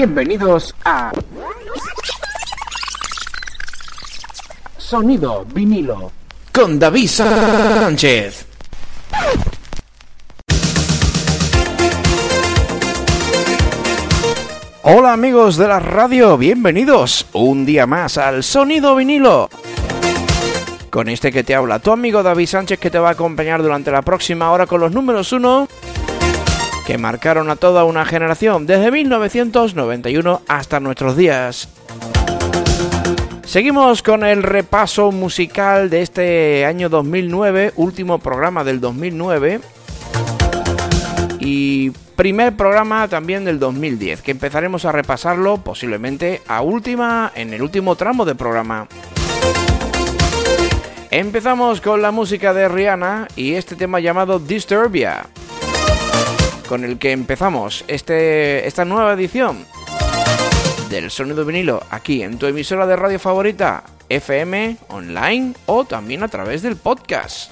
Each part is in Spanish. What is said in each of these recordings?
Bienvenidos a Sonido vinilo con David Sánchez. Hola amigos de la radio, bienvenidos un día más al Sonido vinilo. Con este que te habla tu amigo David Sánchez que te va a acompañar durante la próxima hora con los números 1 que marcaron a toda una generación desde 1991 hasta nuestros días. Seguimos con el repaso musical de este año 2009, último programa del 2009 y primer programa también del 2010, que empezaremos a repasarlo posiblemente a última en el último tramo de programa. Empezamos con la música de Rihanna y este tema llamado Disturbia con el que empezamos este, esta nueva edición del Sonido Vinilo aquí en tu emisora de radio favorita, FM, online o también a través del podcast.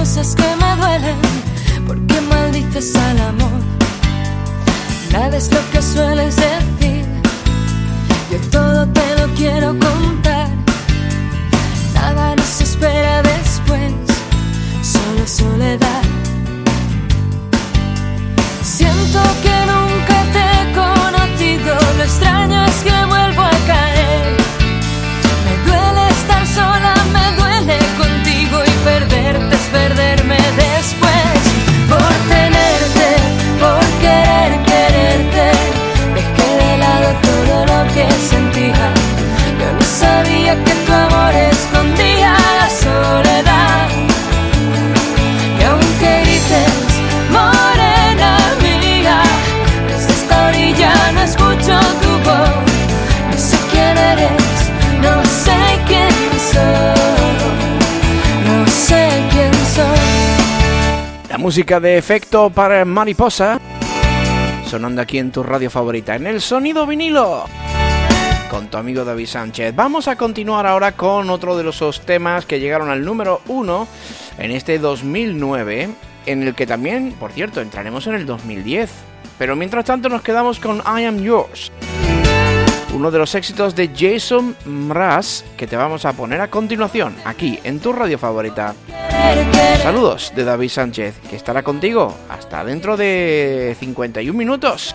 Cosas que me duelen? ¿Por qué maldices al amor? Nada es lo que sueles decir. Yo todo te lo quiero contar. Nada nos espera después, solo soledad. Siento que nunca te he conocido, lo extraño es que vuelvo a caer. Me duele estar sola, música de efecto para mariposa. Sonando aquí en tu radio favorita, en el sonido vinilo. Con tu amigo David Sánchez. Vamos a continuar ahora con otro de los temas que llegaron al número uno en este 2009. En el que también, por cierto, entraremos en el 2010. Pero mientras tanto nos quedamos con I Am Yours. Uno de los éxitos de Jason Mraz que te vamos a poner a continuación aquí en tu radio favorita. Saludos de David Sánchez, que estará contigo hasta dentro de 51 minutos.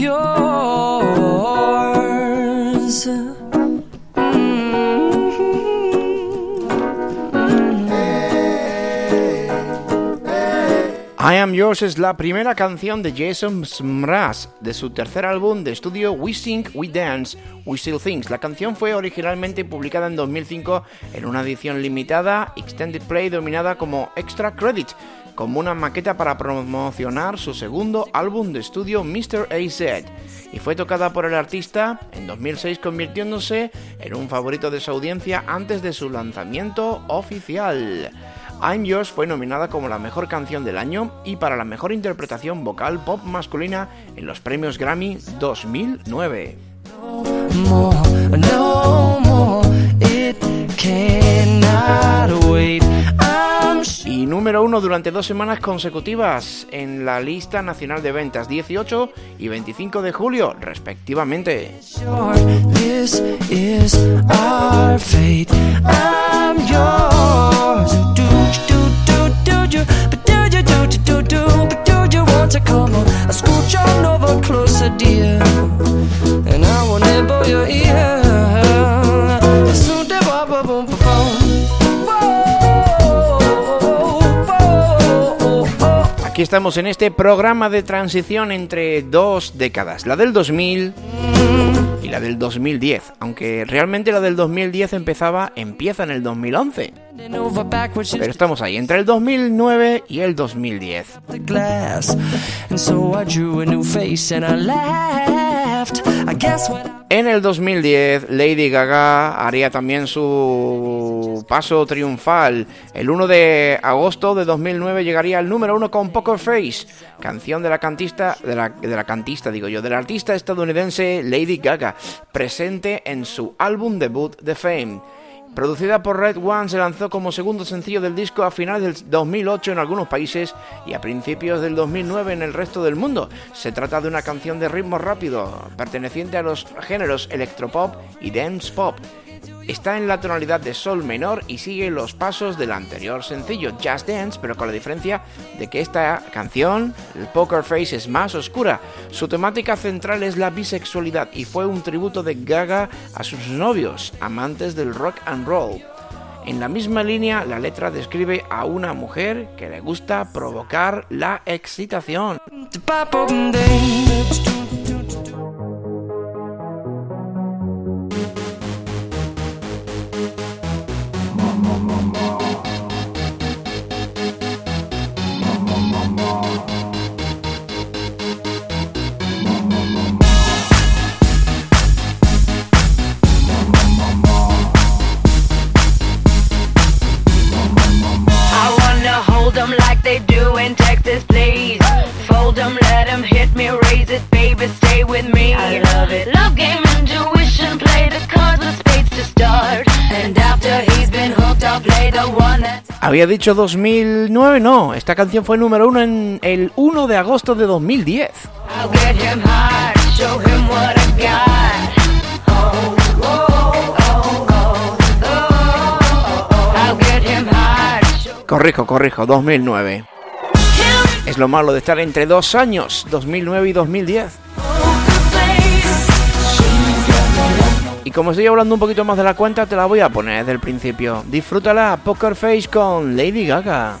yours. I Am Yours es la primera canción de Jason Mraz de su tercer álbum de estudio We Sing, We Dance, We Still Things. La canción fue originalmente publicada en 2005 en una edición limitada Extended Play dominada como Extra Credit, como una maqueta para promocionar su segundo álbum de estudio Mr. AZ y fue tocada por el artista en 2006 convirtiéndose en un favorito de su audiencia antes de su lanzamiento oficial. I'm Yours fue nominada como la mejor canción del año y para la mejor interpretación vocal pop masculina en los premios Grammy 2009. more, no more. It y número uno durante dos semanas consecutivas en la lista nacional de ventas 18 y 25 de julio, respectivamente. Aquí estamos en este programa de transición entre dos décadas, la del 2000 y la del 2010, aunque realmente la del 2010 empezaba, empieza en el 2011, Bending over backwards pero estamos ahí, entre el 2009 y el 2010. En el 2010, Lady Gaga haría también su paso triunfal. El 1 de agosto de 2009 llegaría al número 1 con Poker Face, canción de la cantista, de la, cantista digo yo, artista estadounidense Lady Gaga, presente en su álbum debut The Fame. Producida por Red One, se lanzó como segundo sencillo del disco a finales del 2008 en algunos países y a principios del 2009 en el resto del mundo. Se trata de una canción de ritmo rápido, perteneciente a los géneros electropop y dance pop. Está en la tonalidad de sol menor y sigue los pasos del anterior sencillo, Just Dance, pero con la diferencia de que esta canción, el Poker Face, es más oscura. Su temática central es la bisexualidad y fue un tributo de Gaga a sus novios, amantes del rock and roll. En la misma línea, la letra describe a una mujer que le gusta provocar la excitación. They do in Texas, please. Fold 'em, let 'em hit me, raise it, baby, stay with me. I love it. Love game, intuition, play the cards with spades to start. And after he's been hooked, I'll play the one that's. Había dicho 2009, no, esta canción fue número uno en el 1 de agosto de 2010. I'll get him hard, show him what I got. Corrijo, corrijo, 2009. Es lo malo de estar entre dos años, 2009 y 2010. Y como estoy hablando un poquito más de la cuenta, te la voy a poner desde el principio. Disfrútala, Poker Face con Lady Gaga.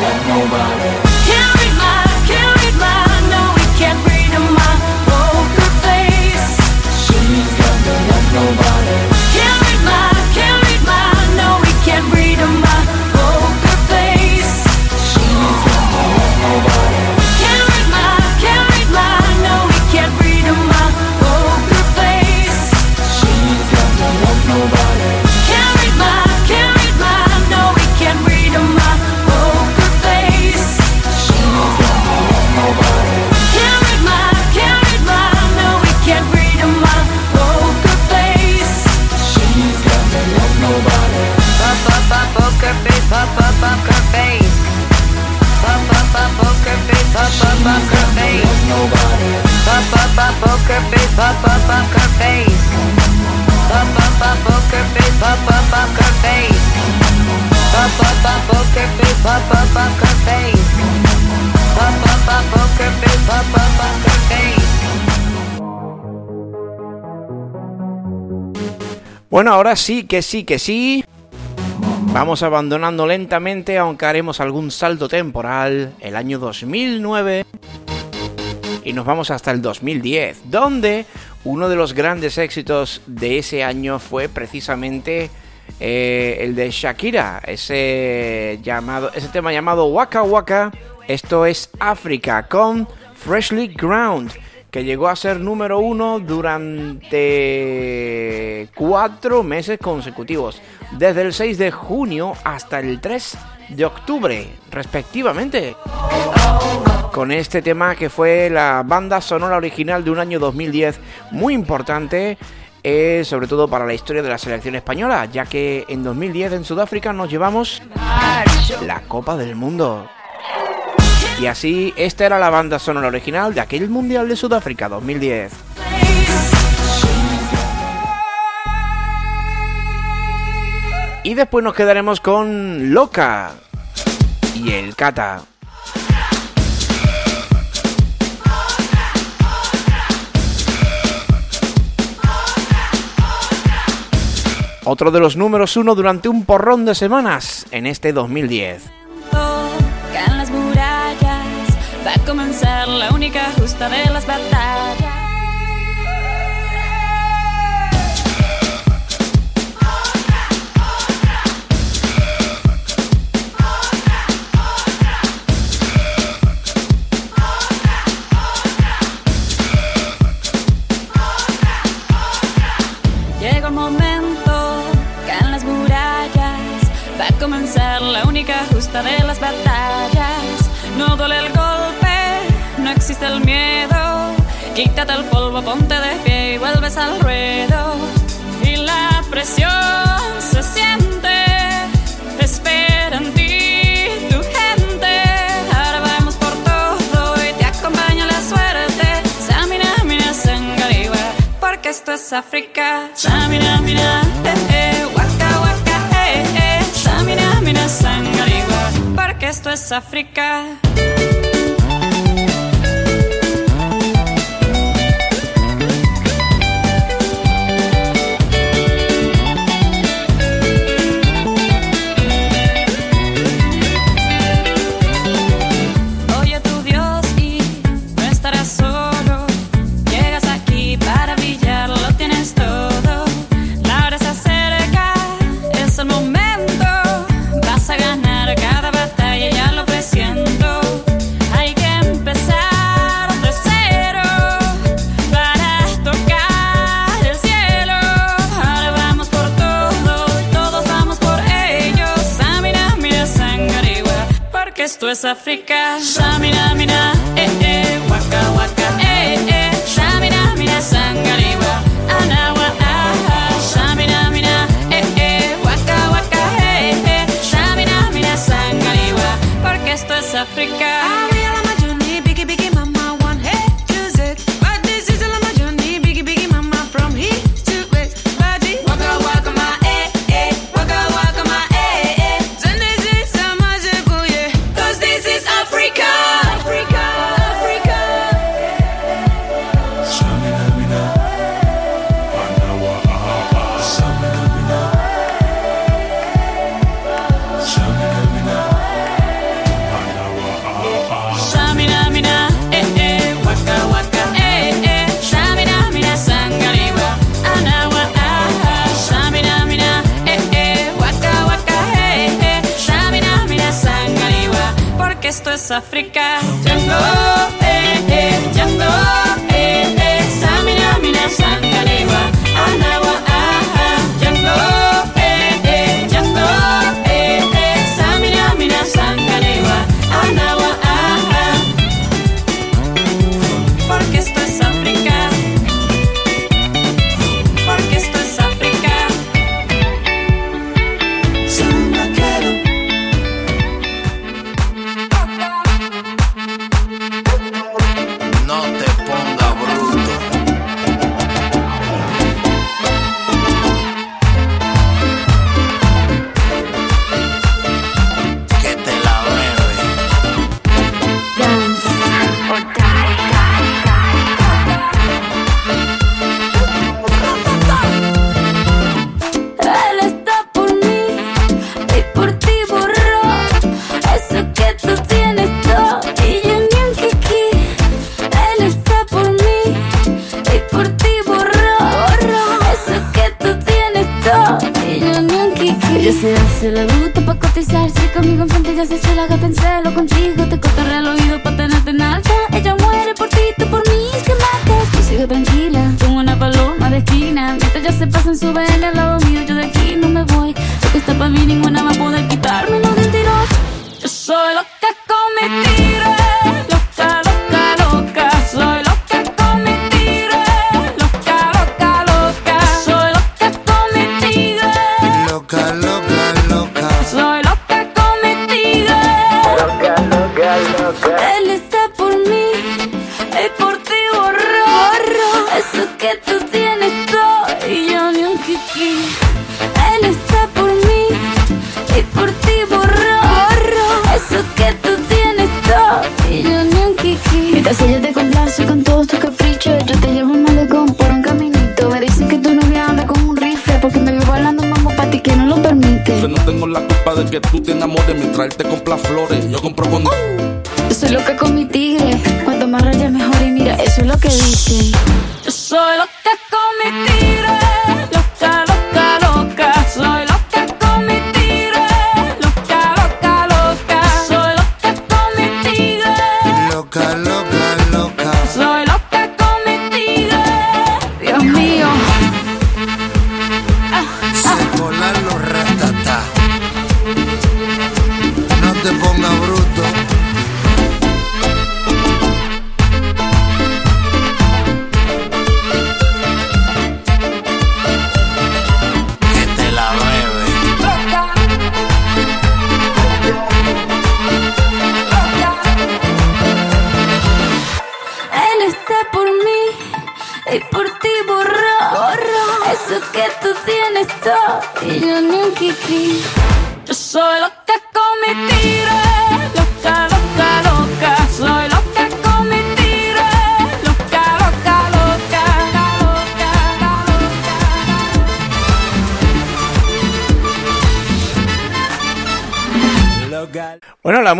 got more than nobody. Bueno, ahora sí, que sí, que sí. Vamos abandonando lentamente, aunque haremos algún salto temporal, el año 2009. Y nos vamos hasta el 2010, donde uno de los grandes éxitos de ese año fue precisamente eh, el de Shakira, ese, llamado, ese tema llamado Waka Waka. Esto es África con Freshly Ground, que llegó a ser número uno durante cuatro meses consecutivos, desde el 6 de junio hasta el 3 de octubre, respectivamente. Con este tema que fue la banda sonora original de un año 2010 muy importante, eh, sobre todo para la historia de la selección española, ya que en 2010 en Sudáfrica nos llevamos la Copa del Mundo. Y así, esta era la banda sonora original de aquel Mundial de Sudáfrica 2010. Y después nos quedaremos con Loca y el Kata. Otro de los números uno durante un porrón de semanas en este 2010. Comenzar la única justa de las batallas. Llega el momento, existe el miedo. Quítate el polvo, ponte de pie y vuelves al ruedo. Y la presión se siente, espera en ti tu gente. Ahora vamos por todo y te acompaña la suerte. Samina, mina, sangariwa, porque esto es África. Samina, mina, eh, eh, waka, waka, eh, eh. Samina, mina, sangariwa, porque esto es África. África.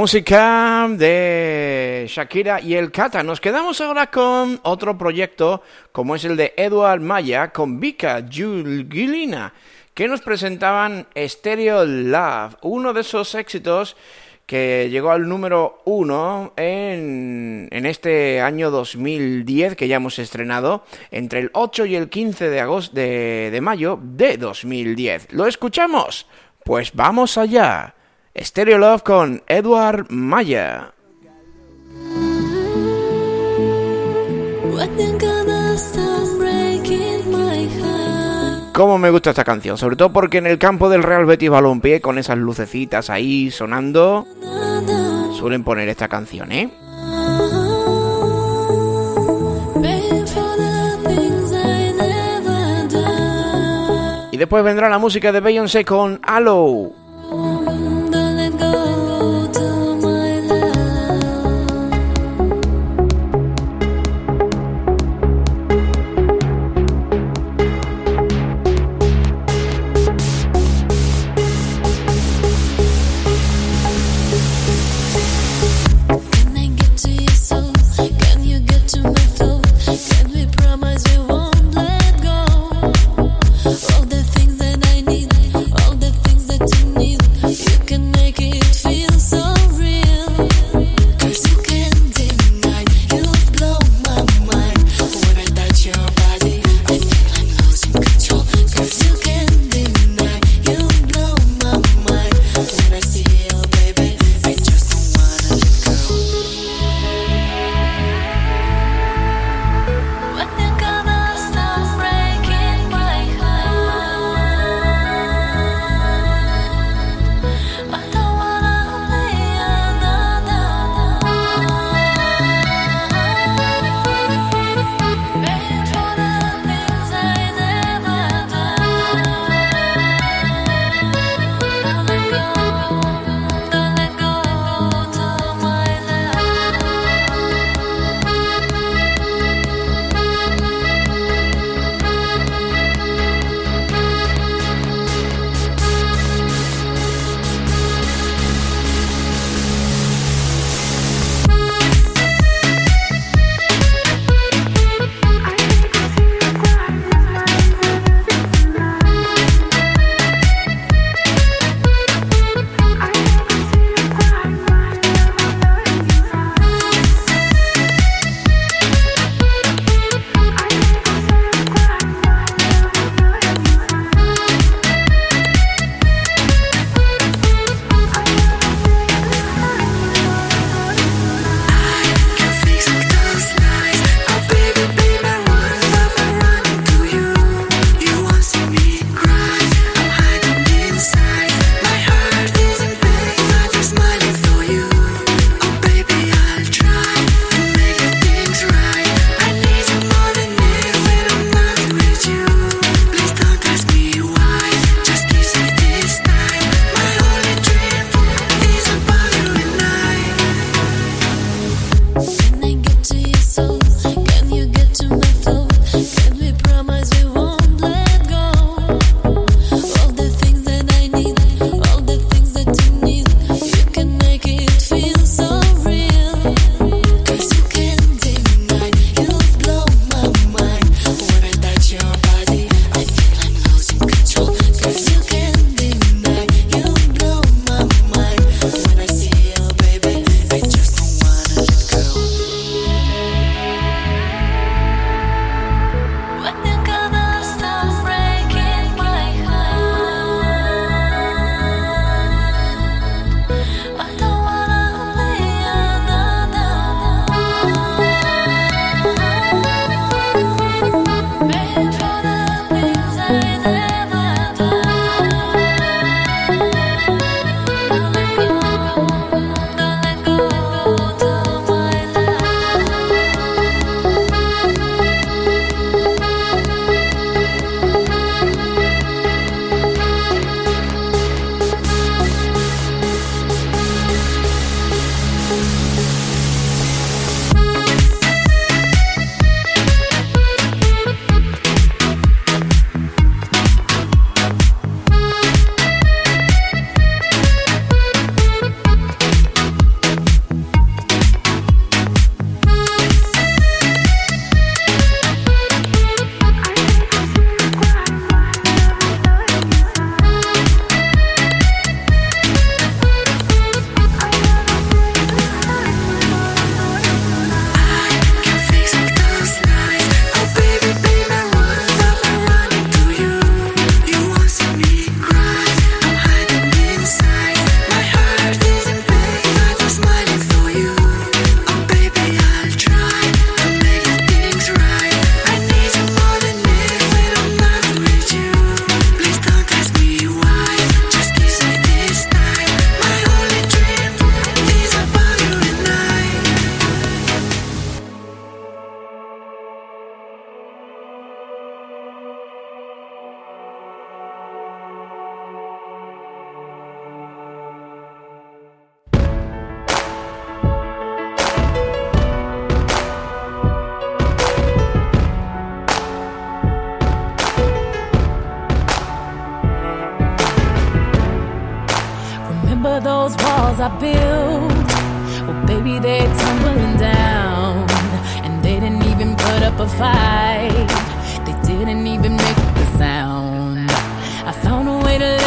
música de Shakira y el Cata. Nos quedamos ahora con otro proyecto, como es el de Edward Maya, con Vika Julgilina, que nos presentaban Stereo Love, uno de esos éxitos que llegó al número uno en, en, este año 2010 que ya hemos estrenado, entre el 8 y el 15 de, agosto, de, de mayo de 2010. ¿Lo escuchamos? Pues vamos allá. Stereo Love con Edward Maya. Cómo me gusta esta canción, sobre todo porque en el campo del Real Betis Balompié con esas lucecitas ahí sonando suelen poner esta canción, ¿eh? Y después vendrá la música de Beyoncé con Halo.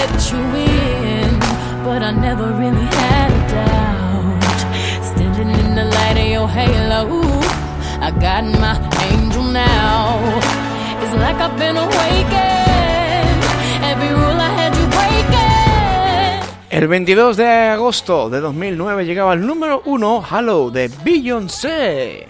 Let you in, but I never really had a doubt. Standing in the light of your halo, I got my angel now. It's like I've been awakened. Every rule I had you breaking. El 22 de agosto de 2009 llegaba el número 1 Hello de Beyoncé.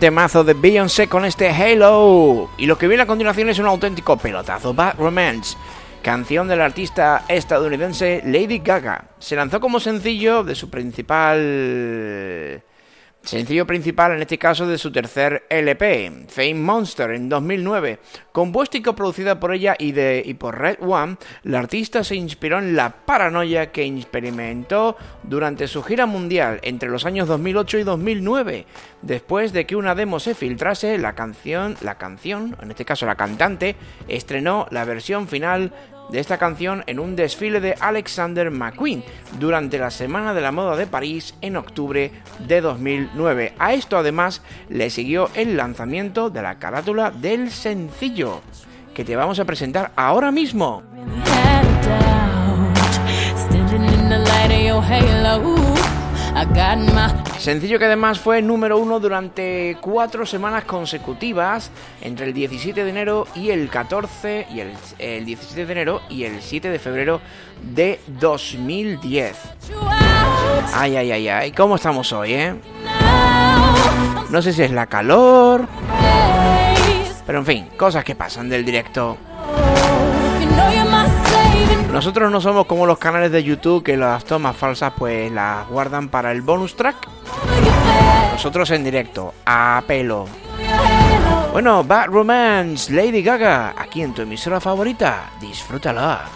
Temazo de Beyoncé con este Halo. Y lo que viene a continuación es un auténtico pelotazo, Bad Romance, canción del artista estadounidense Lady Gaga. Se lanzó como sencillo de su principal... Sencillo principal, en este caso, de su tercer LP, Fame Monster, en 2009. Compuesta y coproducida por ella y, de, y por Red One, la artista se inspiró en la paranoia que experimentó durante su gira mundial entre los años 2008 y 2009. Después de que una demo se filtrase, la canción, la canción, en este caso la cantante, estrenó la versión final de esta canción en un desfile de Alexander McQueen durante la Semana de la Moda de París en octubre de 2009. A esto además le siguió el lanzamiento de la carátula del sencillo que te vamos a presentar ahora mismo. Sencillo que además fue número uno durante cuatro semanas consecutivas entre el 17 de enero y el 14 y el, el 17 de enero y el 7 de febrero de 2010. you out Ay, ay, ay, ay, ¿cómo estamos hoy, eh? No sé si es la calor, pero en fin, cosas que pasan del directo. Nosotros no somos como los canales de YouTube que las tomas falsas pues las guardan para el bonus track. Nosotros en directo, a pelo. Bueno, Bad Romance, Lady Gaga, aquí en tu emisora favorita, disfrútala.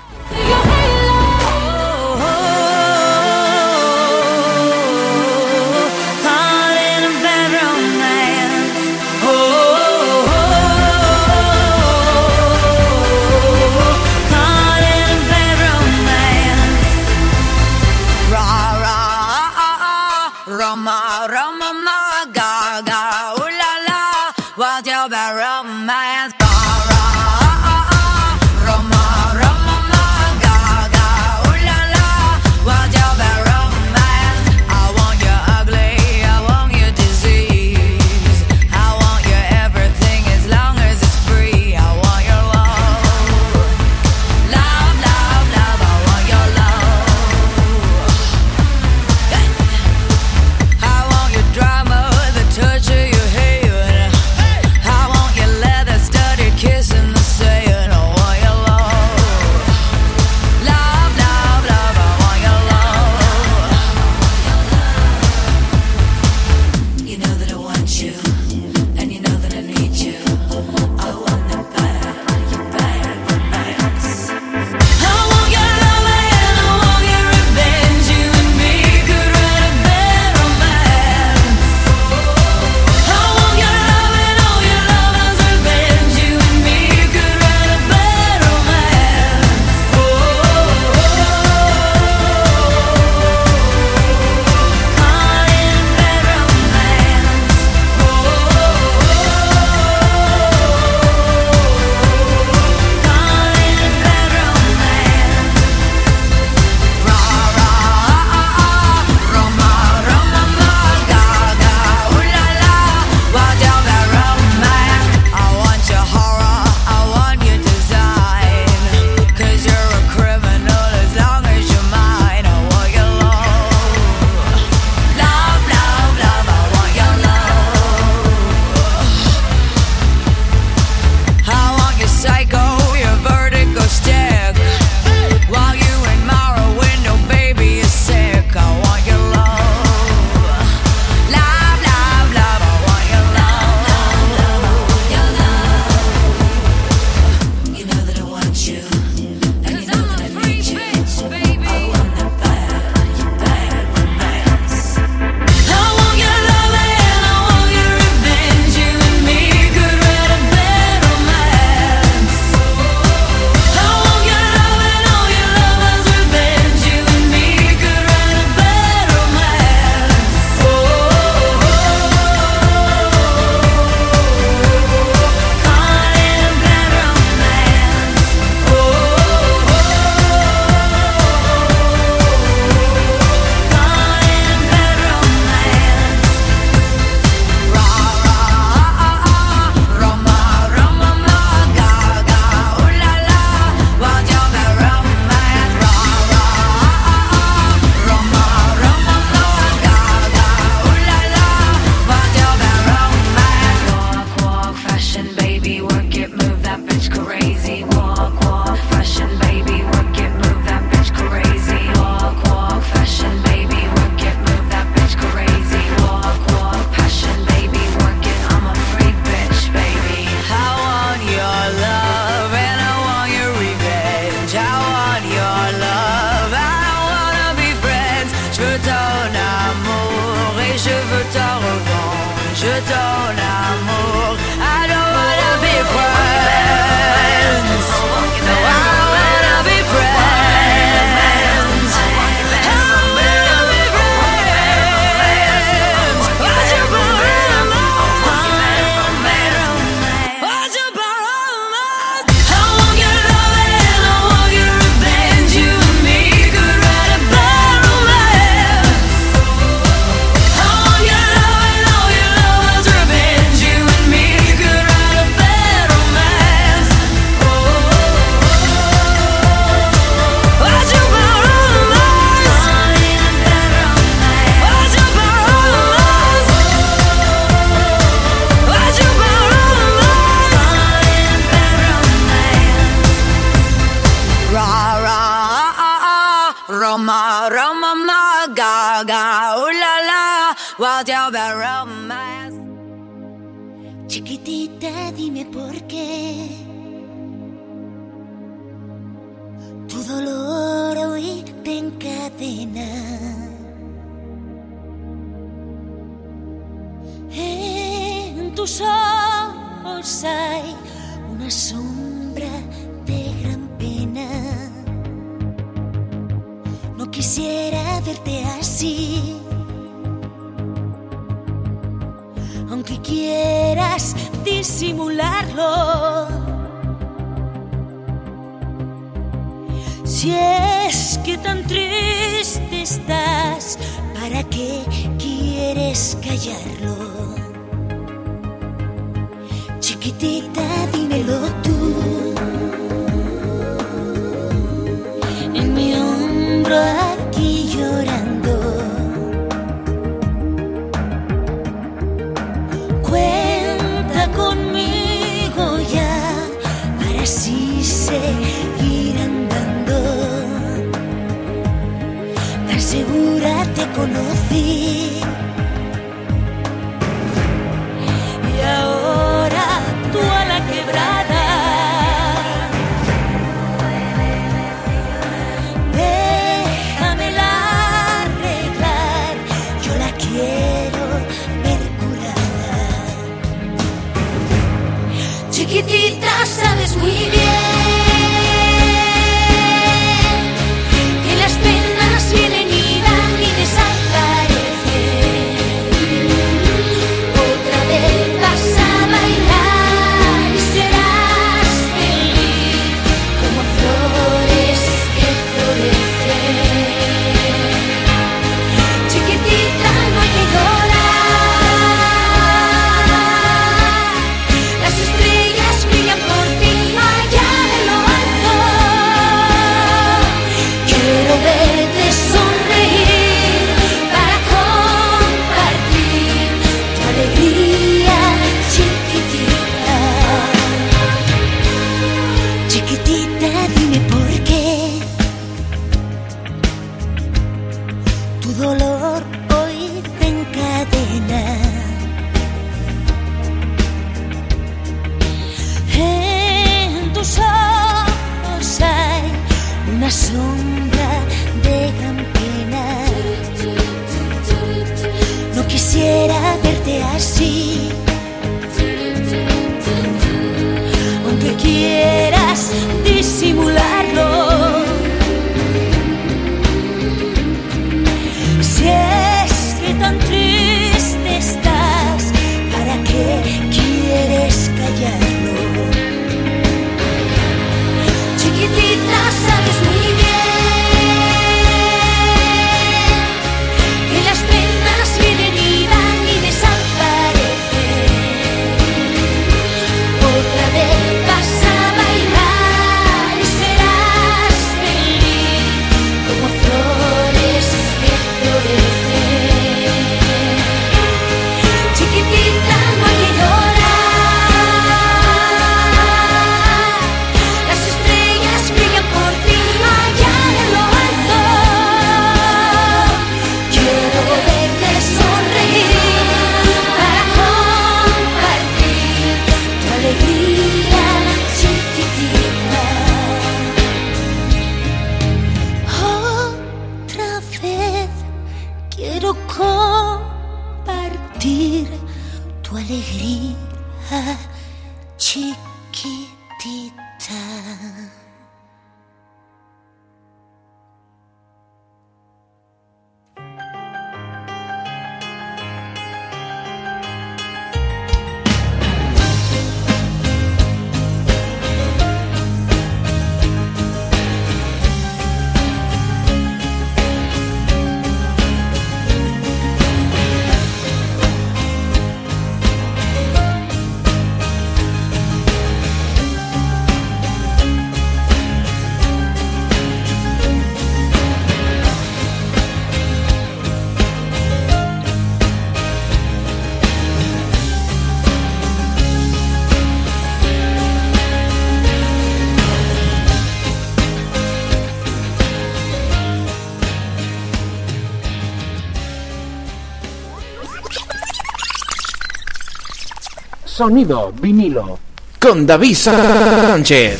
Sonido vinilo. Con David Sánchez.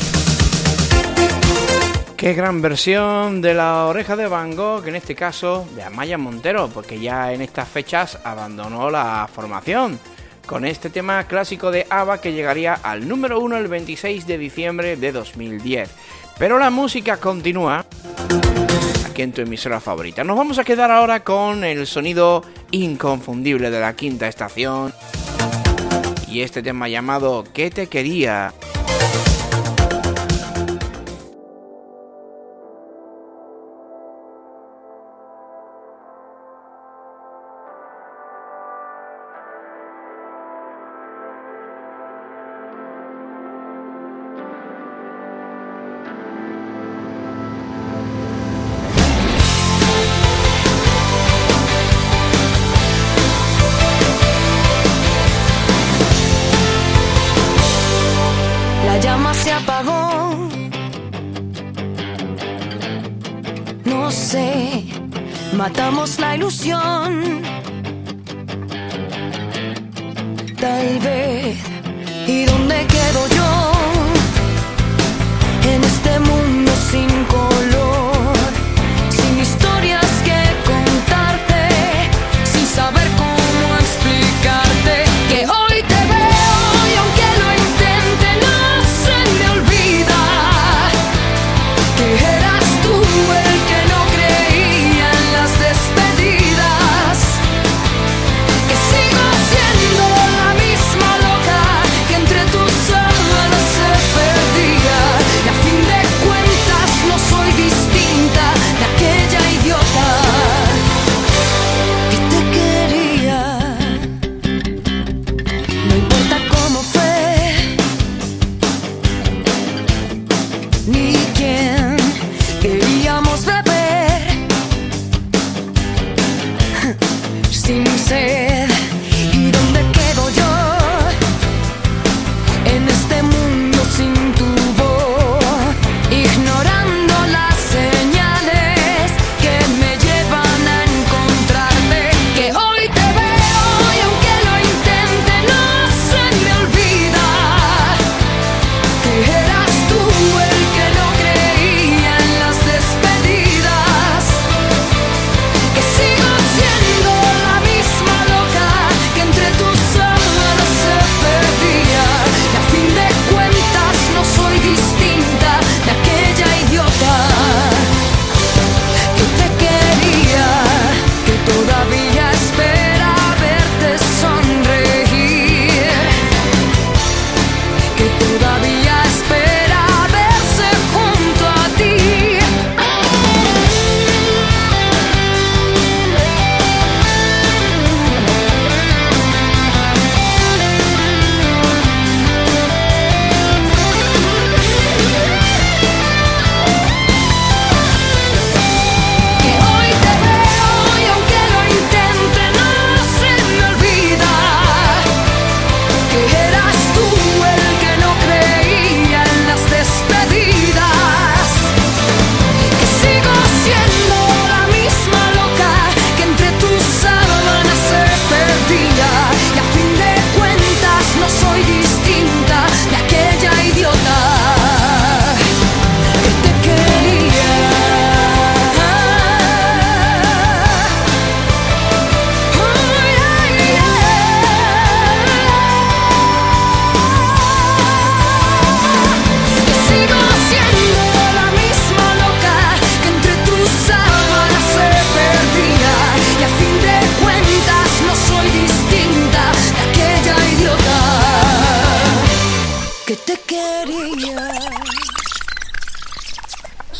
Qué gran versión de la oreja de Van Gogh, en este caso de Amaya Montero, porque ya en estas fechas abandonó la formación. Con este tema clásico de ABBA que llegaría al número 1 el 26 de diciembre de 2010. Pero la música continúa aquí en tu emisora favorita. Nos vamos a quedar ahora con el sonido inconfundible de la quinta estación y este tema llamado ¿Qué te quería?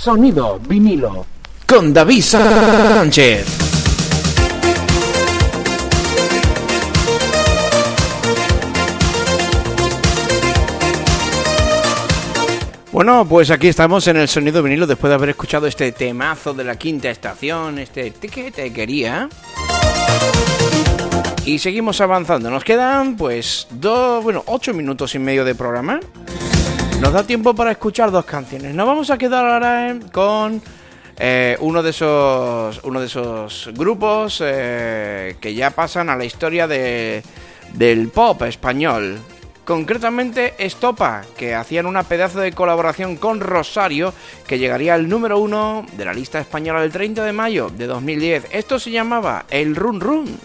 Sonido vinilo. Con David Sánchez. Bueno, pues aquí estamos en el sonido vinilo después de haber escuchado este temazo de la quinta estación, este que te quería. Y seguimos avanzando. Nos quedan pues dos, bueno, ocho minutos y medio de programa. Nos da tiempo para escuchar dos canciones. Nos vamos a quedar ahora con eh, uno, de esos, uno de esos grupos eh, que ya pasan a la historia de, del pop español. Concretamente Estopa, que hacían una pedazo de colaboración con Rosario, que llegaría al número uno de la lista española el 30 de mayo de 2010. Esto se llamaba El Run Run.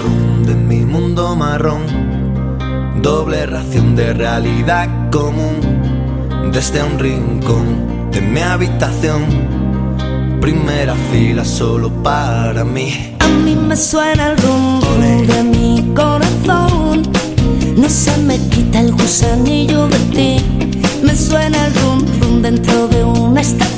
Run de mi mundo marrón doble ración de realidad común, desde un rincón de mi habitación, primera fila solo para mí. A mí me suena el rum rum de mi corazón. No se me quita el gusanillo de ti. Me suena el rum rum dentro de una estación.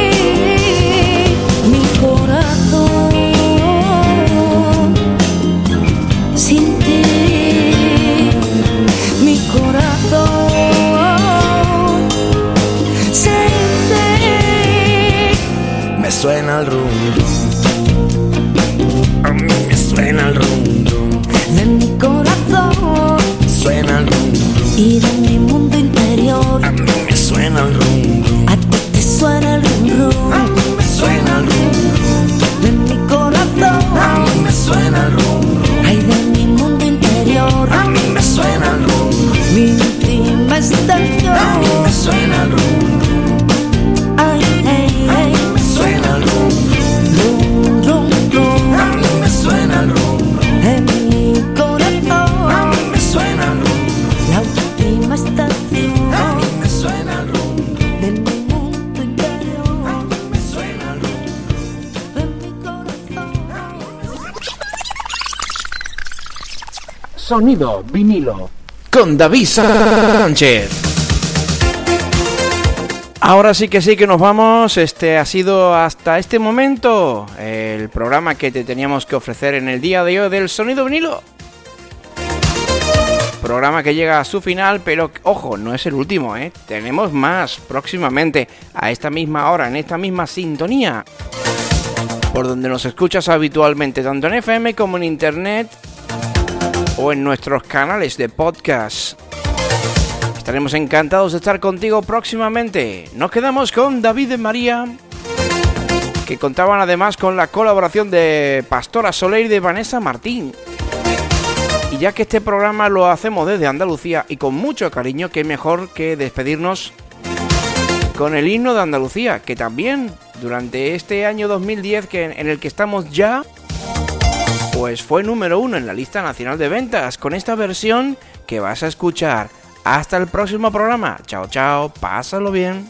Sonido vinilo. Con David Sánchez. Ahora sí que sí que nos vamos. Este ha sido hasta este momento el programa que te teníamos que ofrecer en el día de hoy del sonido vinilo. Programa que llega a su final, pero ojo, no es el último, ¿eh? Tenemos más próximamente a esta misma hora, en esta misma sintonía. Por donde nos escuchas habitualmente, tanto en FM como en Internet o en nuestros canales de podcast. Estaremos encantados de estar contigo próximamente. Nos quedamos con David de María, que contaban además con la colaboración de Pastora Soler y de Vanessa Martín. Y ya que este programa lo hacemos desde Andalucía y con mucho cariño, qué mejor que despedirnos con el himno de Andalucía, que también durante este año 2010 que en el que estamos ya, pues fue número uno en la lista nacional de ventas con esta versión que vas a escuchar. Hasta el próximo programa. Chao, chao. Pásalo bien.